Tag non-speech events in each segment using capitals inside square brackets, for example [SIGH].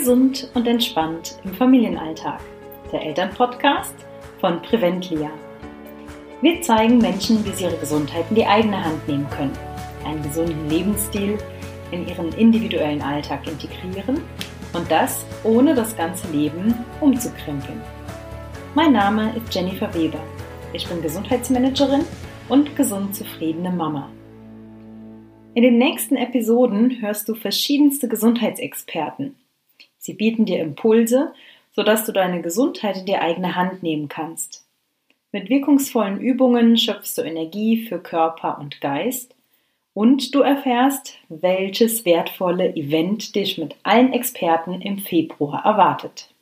Gesund und entspannt im Familienalltag. Der Elternpodcast von Preventlia. Wir zeigen Menschen, wie sie ihre Gesundheit in die eigene Hand nehmen können, einen gesunden Lebensstil in ihren individuellen Alltag integrieren und das ohne das ganze Leben umzukrempeln. Mein Name ist Jennifer Weber. Ich bin Gesundheitsmanagerin und gesund zufriedene Mama. In den nächsten Episoden hörst du verschiedenste Gesundheitsexperten. Sie bieten dir Impulse, sodass du deine Gesundheit in die eigene Hand nehmen kannst. Mit wirkungsvollen Übungen schöpfst du Energie für Körper und Geist und du erfährst, welches wertvolle Event dich mit allen Experten im Februar erwartet.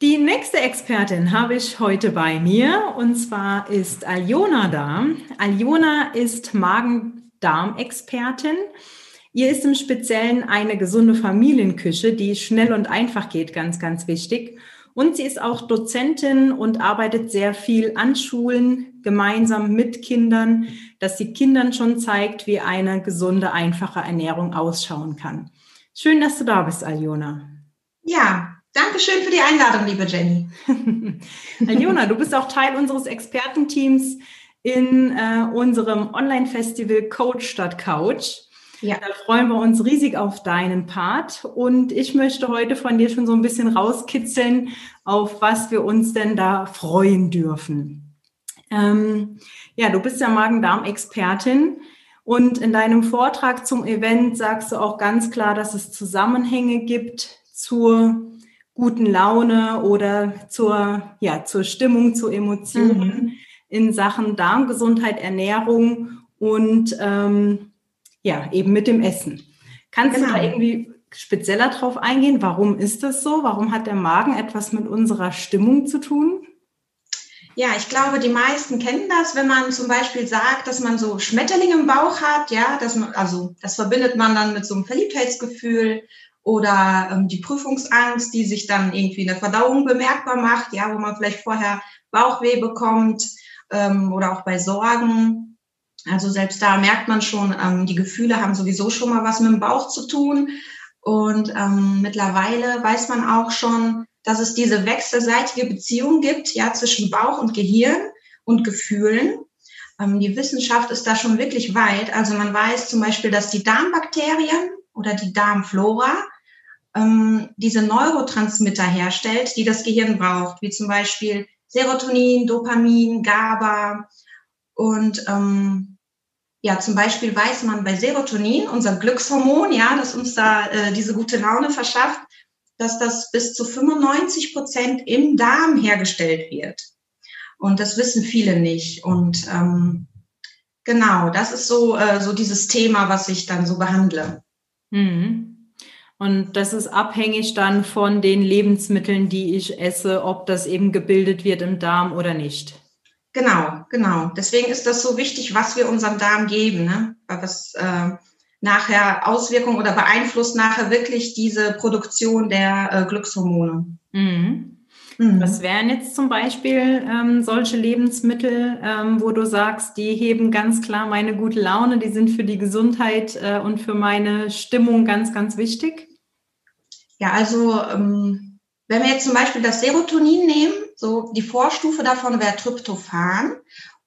Die nächste Expertin habe ich heute bei mir und zwar ist Aljona da. Aljona ist Magen-Darm-Expertin. Ihr ist im Speziellen eine gesunde Familienküche, die schnell und einfach geht, ganz, ganz wichtig. Und sie ist auch Dozentin und arbeitet sehr viel an Schulen gemeinsam mit Kindern, dass sie Kindern schon zeigt, wie eine gesunde, einfache Ernährung ausschauen kann. Schön, dass du da bist, Aljona. Ja, Dankeschön für die Einladung, liebe Jenny. [LAUGHS] Aljona, du bist auch Teil unseres Expertenteams in äh, unserem Online-Festival Coach statt Couch. Ja. Da freuen wir uns riesig auf deinen Part. Und ich möchte heute von dir schon so ein bisschen rauskitzeln, auf was wir uns denn da freuen dürfen. Ähm, ja, du bist ja Magen-Darm-Expertin. Und in deinem Vortrag zum Event sagst du auch ganz klar, dass es Zusammenhänge gibt zur guten Laune oder zur, ja, zur Stimmung, zu Emotionen mhm. in Sachen Darmgesundheit, Ernährung und ähm, ja, eben mit dem Essen. Kannst genau. du da genau. irgendwie spezieller drauf eingehen? Warum ist das so? Warum hat der Magen etwas mit unserer Stimmung zu tun? Ja, ich glaube, die meisten kennen das, wenn man zum Beispiel sagt, dass man so Schmetterlinge im Bauch hat, ja, dass man, also das verbindet man dann mit so einem Verliebtheitsgefühl oder ähm, die Prüfungsangst, die sich dann irgendwie in der Verdauung bemerkbar macht, ja, wo man vielleicht vorher Bauchweh bekommt ähm, oder auch bei Sorgen. Also selbst da merkt man schon, ähm, die Gefühle haben sowieso schon mal was mit dem Bauch zu tun. Und ähm, mittlerweile weiß man auch schon, dass es diese wechselseitige Beziehung gibt, ja, zwischen Bauch und Gehirn und Gefühlen. Ähm, die Wissenschaft ist da schon wirklich weit. Also man weiß zum Beispiel, dass die Darmbakterien oder die Darmflora ähm, diese Neurotransmitter herstellt, die das Gehirn braucht, wie zum Beispiel Serotonin, Dopamin, GABA. Und ähm, ja, zum Beispiel weiß man bei Serotonin, unser Glückshormon, ja, das uns da äh, diese gute Laune verschafft, dass das bis zu 95 Prozent im Darm hergestellt wird. Und das wissen viele nicht. Und ähm, genau, das ist so, äh, so dieses Thema, was ich dann so behandle. Mhm. Und das ist abhängig dann von den Lebensmitteln, die ich esse, ob das eben gebildet wird im Darm oder nicht. Genau, genau. Deswegen ist das so wichtig, was wir unserem Darm geben, ne? weil das äh, nachher Auswirkungen oder beeinflusst nachher wirklich diese Produktion der äh, Glückshormone. Mhm. Mhm. Was wären jetzt zum Beispiel ähm, solche Lebensmittel, ähm, wo du sagst, die heben ganz klar meine gute Laune, die sind für die Gesundheit äh, und für meine Stimmung ganz, ganz wichtig? Ja, also ähm, wenn wir jetzt zum Beispiel das Serotonin nehmen, so die Vorstufe davon wäre Tryptophan.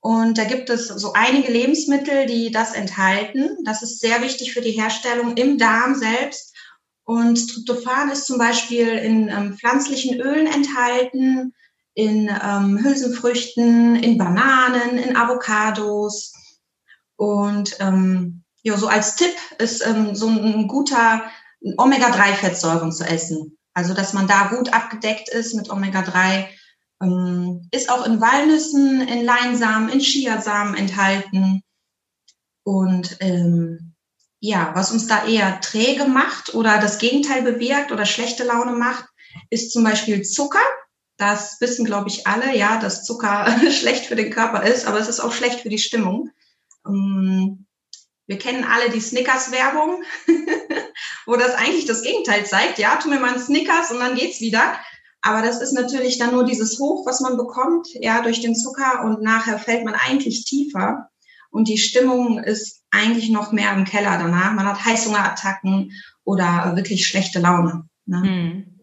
Und da gibt es so einige Lebensmittel, die das enthalten. Das ist sehr wichtig für die Herstellung im Darm selbst. Und Tryptophan ist zum Beispiel in ähm, pflanzlichen Ölen enthalten, in ähm, Hülsenfrüchten, in Bananen, in Avocados. Und ähm, ja, so als Tipp ist ähm, so ein guter Omega-3-Fettsäuren zu essen. Also, dass man da gut abgedeckt ist mit Omega-3. Ähm, ist auch in Walnüssen, in Leinsamen, in Chiasamen enthalten. Und ähm, ja, was uns da eher träge macht oder das Gegenteil bewirkt oder schlechte Laune macht, ist zum Beispiel Zucker. Das wissen, glaube ich, alle, ja, dass Zucker [LAUGHS] schlecht für den Körper ist, aber es ist auch schlecht für die Stimmung. Ähm, wir kennen alle die Snickers-Werbung, [LAUGHS] wo das eigentlich das Gegenteil zeigt. Ja, tu mir mal einen Snickers und dann geht's wieder. Aber das ist natürlich dann nur dieses Hoch, was man bekommt, ja, durch den Zucker und nachher fällt man eigentlich tiefer. und die Stimmung ist eigentlich noch mehr im Keller danach. Man hat Heißhungerattacken oder wirklich schlechte Laune. Ne? Hm.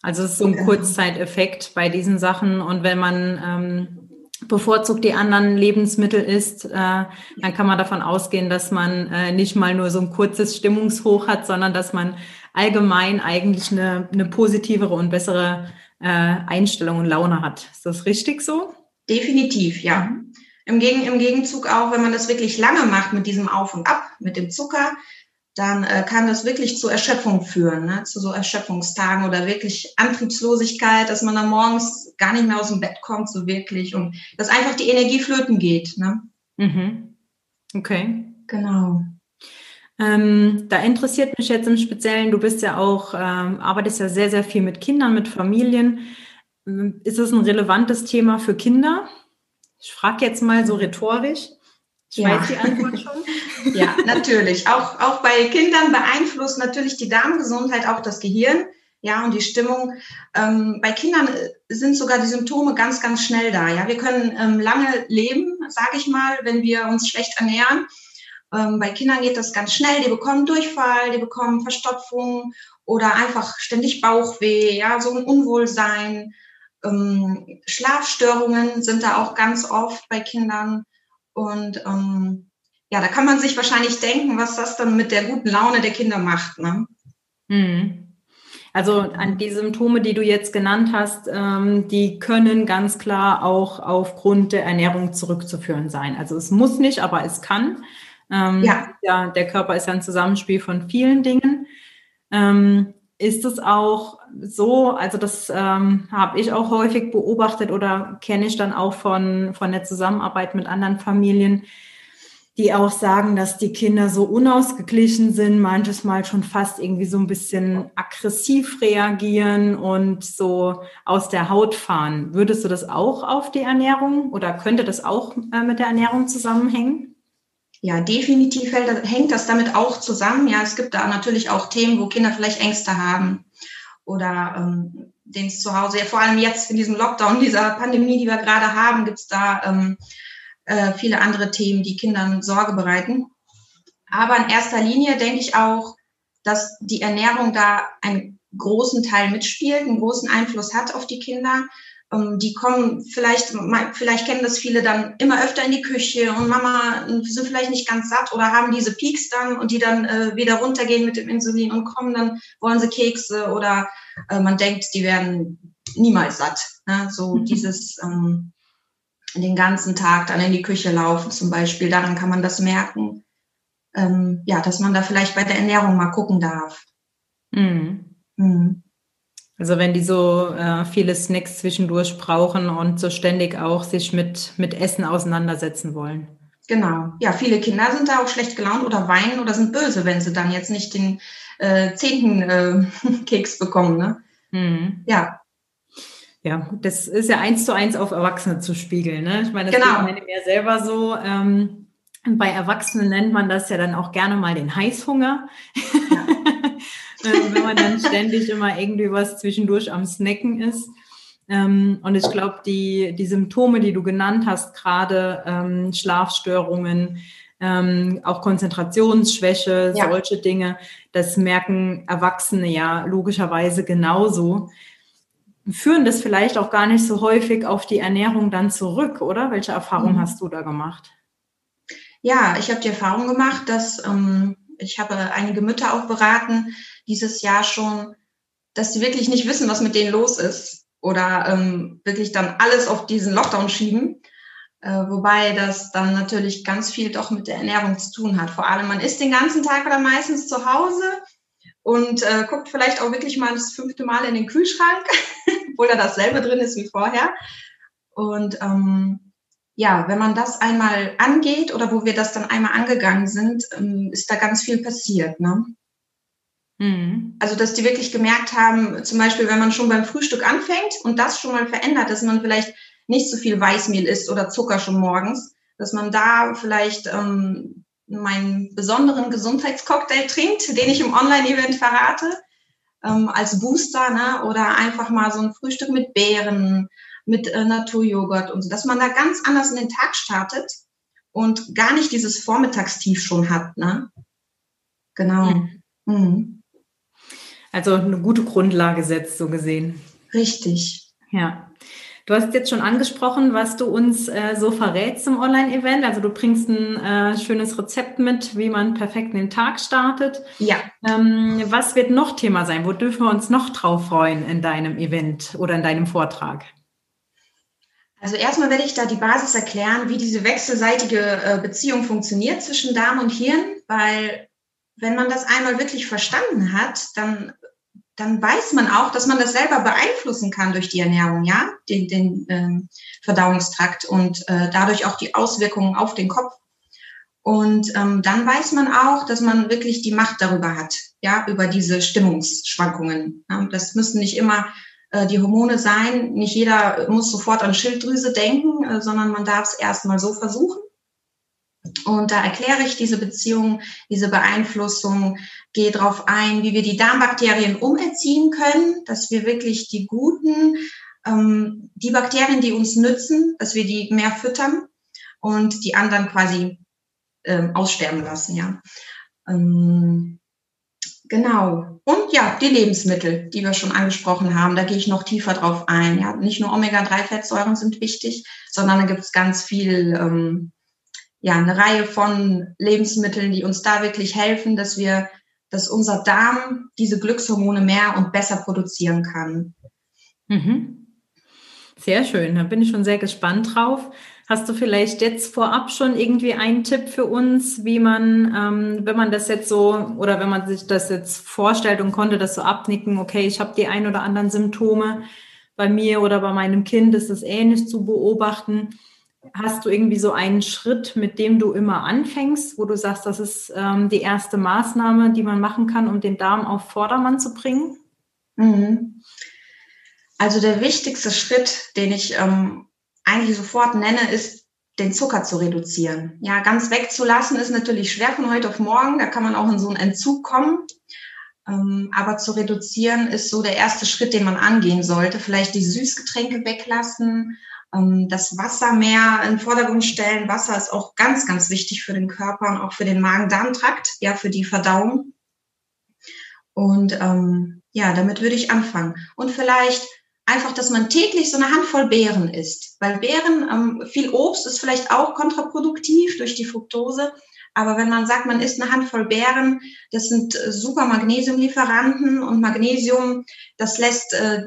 Also es ist so ein Kurzzeiteffekt bei diesen Sachen und wenn man ähm, bevorzugt die anderen Lebensmittel isst, äh, dann kann man davon ausgehen, dass man äh, nicht mal nur so ein kurzes Stimmungshoch hat, sondern dass man allgemein eigentlich eine, eine positivere und bessere äh, Einstellung und Laune hat. Ist das richtig so? Definitiv, ja. Im, Gegen, Im Gegenzug auch, wenn man das wirklich lange macht mit diesem Auf und Ab, mit dem Zucker, dann äh, kann das wirklich zu Erschöpfung führen, ne? zu so Erschöpfungstagen oder wirklich Antriebslosigkeit, dass man dann morgens gar nicht mehr aus dem Bett kommt, so wirklich und dass einfach die Energie flöten geht. Ne? Mhm. Okay. Genau. Ähm, da interessiert mich jetzt im Speziellen, du bist ja auch, ähm, arbeitest ja sehr, sehr viel mit Kindern, mit Familien. Ist es ein relevantes Thema für Kinder? Ich frage jetzt mal so rhetorisch. Ich ja. weiß die Antwort [LAUGHS] schon. ja, natürlich. Auch, auch bei Kindern beeinflusst natürlich die Darmgesundheit auch das Gehirn. Ja, und die Stimmung. Ähm, bei Kindern sind sogar die Symptome ganz, ganz schnell da. Ja, wir können ähm, lange leben, sage ich mal, wenn wir uns schlecht ernähren. Ähm, bei Kindern geht das ganz schnell. Die bekommen Durchfall, die bekommen Verstopfung oder einfach ständig Bauchweh, ja, so ein Unwohlsein. Ähm, Schlafstörungen sind da auch ganz oft bei Kindern. Und ähm, ja, da kann man sich wahrscheinlich denken, was das dann mit der guten Laune der Kinder macht. Ne? Mhm. Also an die Symptome, die du jetzt genannt hast, ähm, die können ganz klar auch aufgrund der Ernährung zurückzuführen sein. Also es muss nicht, aber es kann. Ähm, ja. ja. Der Körper ist ja ein Zusammenspiel von vielen Dingen. Ähm, ist es auch so, also das ähm, habe ich auch häufig beobachtet oder kenne ich dann auch von, von der Zusammenarbeit mit anderen Familien, die auch sagen, dass die Kinder so unausgeglichen sind, manches Mal schon fast irgendwie so ein bisschen aggressiv reagieren und so aus der Haut fahren. Würdest du das auch auf die Ernährung oder könnte das auch äh, mit der Ernährung zusammenhängen? Ja, definitiv hängt das damit auch zusammen. Ja, es gibt da natürlich auch Themen, wo Kinder vielleicht Ängste haben oder ähm, denen es zu Hause, ja, vor allem jetzt in diesem Lockdown, dieser Pandemie, die wir gerade haben, gibt es da ähm, äh, viele andere Themen, die Kindern Sorge bereiten. Aber in erster Linie denke ich auch, dass die Ernährung da einen großen Teil mitspielt, einen großen Einfluss hat auf die Kinder. Ähm, die kommen vielleicht, vielleicht kennen das viele dann immer öfter in die Küche und Mama sind vielleicht nicht ganz satt oder haben diese Peaks dann und die dann äh, wieder runtergehen mit dem Insulin und kommen, dann wollen sie Kekse oder äh, man denkt, die werden niemals satt. Ne? So mhm. dieses ähm, den ganzen Tag dann in die Küche laufen zum Beispiel, daran kann man das merken. Ähm, ja, dass man da vielleicht bei der Ernährung mal gucken darf. Mhm. Mhm. Also wenn die so äh, viele Snacks zwischendurch brauchen und so ständig auch sich mit, mit Essen auseinandersetzen wollen. Genau. Ja, viele Kinder sind da auch schlecht gelaunt oder weinen oder sind böse, wenn sie dann jetzt nicht den äh, zehnten äh, [LAUGHS] Keks bekommen. Ne? Mhm. Ja. Ja, das ist ja eins zu eins auf Erwachsene zu spiegeln. Ne? Ich meine, das genau. geht mir selber so. Ähm, bei Erwachsenen nennt man das ja dann auch gerne mal den Heißhunger. Ja. [LAUGHS] äh, wenn man dann ständig immer irgendwie was zwischendurch am Snacken ist. Ähm, und ich glaube, die, die Symptome, die du genannt hast, gerade ähm, Schlafstörungen, ähm, auch Konzentrationsschwäche, ja. solche Dinge, das merken Erwachsene ja logischerweise genauso. Führen das vielleicht auch gar nicht so häufig auf die Ernährung dann zurück, oder? Welche Erfahrung mhm. hast du da gemacht? Ja, ich habe die Erfahrung gemacht, dass ähm, ich habe einige Mütter auch beraten, dieses Jahr schon, dass sie wirklich nicht wissen, was mit denen los ist oder ähm, wirklich dann alles auf diesen Lockdown schieben. Äh, wobei das dann natürlich ganz viel doch mit der Ernährung zu tun hat. Vor allem, man isst den ganzen Tag oder meistens zu Hause und äh, guckt vielleicht auch wirklich mal das fünfte Mal in den Kühlschrank, [LAUGHS] obwohl da dasselbe drin ist wie vorher. Und ähm, ja, wenn man das einmal angeht oder wo wir das dann einmal angegangen sind, ähm, ist da ganz viel passiert. Ne? Mhm. Also, dass die wirklich gemerkt haben, zum Beispiel, wenn man schon beim Frühstück anfängt und das schon mal verändert, dass man vielleicht nicht so viel Weißmehl isst oder Zucker schon morgens, dass man da vielleicht ähm, meinen besonderen Gesundheitscocktail trinkt, den ich im Online-Event verrate, ähm, als Booster, ne? oder einfach mal so ein Frühstück mit Beeren, mit äh, Naturjoghurt und so, dass man da ganz anders in den Tag startet und gar nicht dieses Vormittagstief schon hat. Ne? Genau. Mhm. Mhm. Also eine gute Grundlage setzt, so gesehen. Richtig. Ja. Du hast jetzt schon angesprochen, was du uns äh, so verrätst zum Online-Event. Also du bringst ein äh, schönes Rezept mit, wie man perfekt in den Tag startet. Ja. Ähm, was wird noch Thema sein? Wo dürfen wir uns noch drauf freuen in deinem Event oder in deinem Vortrag? Also erstmal werde ich da die Basis erklären, wie diese wechselseitige äh, Beziehung funktioniert zwischen Darm und Hirn, weil wenn man das einmal wirklich verstanden hat, dann dann weiß man auch, dass man das selber beeinflussen kann durch die Ernährung, ja, den, den ähm, Verdauungstrakt und äh, dadurch auch die Auswirkungen auf den Kopf. Und ähm, dann weiß man auch, dass man wirklich die Macht darüber hat, ja, über diese Stimmungsschwankungen. Ja, das müssen nicht immer die Hormone sein. Nicht jeder muss sofort an Schilddrüse denken, äh, sondern man darf es erstmal so versuchen. Und da erkläre ich diese Beziehung, diese Beeinflussung, gehe darauf ein, wie wir die Darmbakterien umerziehen können, dass wir wirklich die guten, ähm, die Bakterien, die uns nützen, dass wir die mehr füttern und die anderen quasi ähm, aussterben lassen, ja. Ähm, genau. Und ja, die Lebensmittel, die wir schon angesprochen haben, da gehe ich noch tiefer drauf ein. Ja, nicht nur Omega-3-Fettsäuren sind wichtig, sondern da gibt es ganz viel ähm, ja, eine Reihe von Lebensmitteln, die uns da wirklich helfen, dass wir, dass unser Darm diese Glückshormone mehr und besser produzieren kann. Mhm. Sehr schön, da bin ich schon sehr gespannt drauf. Hast du vielleicht jetzt vorab schon irgendwie einen Tipp für uns, wie man, ähm, wenn man das jetzt so oder wenn man sich das jetzt vorstellt und konnte das so abnicken, okay, ich habe die ein oder anderen Symptome bei mir oder bei meinem Kind, ist es ähnlich zu beobachten. Hast du irgendwie so einen Schritt, mit dem du immer anfängst, wo du sagst, das ist ähm, die erste Maßnahme, die man machen kann, um den Darm auf Vordermann zu bringen? Mhm. Also der wichtigste Schritt, den ich ähm, eigentlich sofort nenne, ist, den Zucker zu reduzieren. Ja, ganz wegzulassen ist natürlich schwer von heute auf morgen. Da kann man auch in so einen Entzug kommen. Ähm, aber zu reduzieren ist so der erste Schritt, den man angehen sollte. Vielleicht die Süßgetränke weglassen, ähm, das Wasser mehr in den Vordergrund stellen. Wasser ist auch ganz, ganz wichtig für den Körper und auch für den Magen-Darm-Trakt, ja, für die Verdauung. Und ähm, ja, damit würde ich anfangen. Und vielleicht einfach, dass man täglich so eine Handvoll Beeren isst. Weil Beeren, ähm, viel Obst ist vielleicht auch kontraproduktiv durch die Fructose. Aber wenn man sagt, man isst eine Handvoll Beeren, das sind äh, super Magnesiumlieferanten und Magnesium, das lässt äh,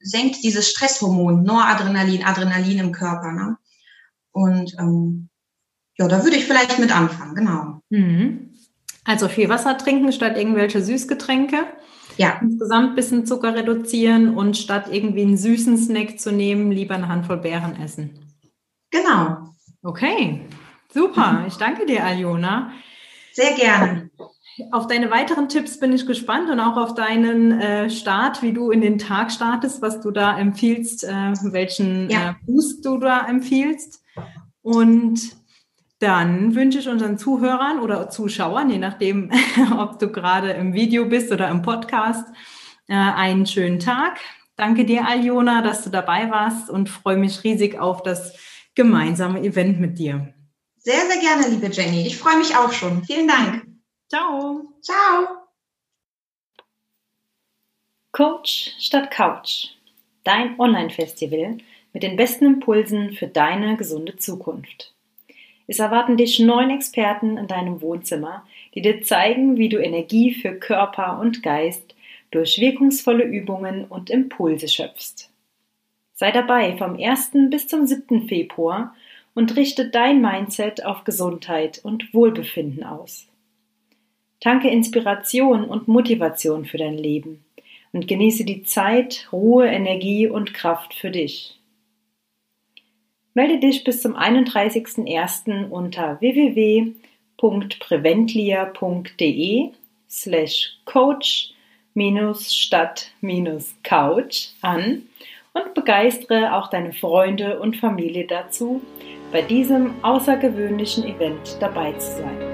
senkt dieses Stresshormon, Noradrenalin, Adrenalin im Körper. Ne? Und ähm, ja, da würde ich vielleicht mit anfangen, genau. Mhm. Also viel Wasser trinken statt irgendwelche Süßgetränke. Ja. Insgesamt ein bisschen Zucker reduzieren und statt irgendwie einen süßen Snack zu nehmen, lieber eine Handvoll Beeren essen. Genau. Okay, super. Ich danke dir, Aljona. Sehr gerne. Auf deine weiteren Tipps bin ich gespannt und auch auf deinen äh, Start, wie du in den Tag startest, was du da empfiehlst, äh, welchen ja. äh, Boost du da empfiehlst. Und dann wünsche ich unseren Zuhörern oder Zuschauern, je nachdem, [LAUGHS] ob du gerade im Video bist oder im Podcast, äh, einen schönen Tag. Danke dir, Aljona, dass du dabei warst und freue mich riesig auf das gemeinsame Event mit dir. Sehr, sehr gerne, liebe Jenny. Ich freue mich auch schon. Vielen Dank. Ciao. Ciao. Coach statt Couch. Dein Online-Festival mit den besten Impulsen für deine gesunde Zukunft. Es erwarten dich neun Experten in deinem Wohnzimmer, die dir zeigen, wie du Energie für Körper und Geist durch wirkungsvolle Übungen und Impulse schöpfst. Sei dabei vom 1. bis zum 7. Februar und richte dein Mindset auf Gesundheit und Wohlbefinden aus. Tanke Inspiration und Motivation für dein Leben und genieße die Zeit, Ruhe, Energie und Kraft für dich. Melde dich bis zum 31.01. unter www.preventlia.de slash coach statt couch an und begeistere auch deine Freunde und Familie dazu, bei diesem außergewöhnlichen Event dabei zu sein.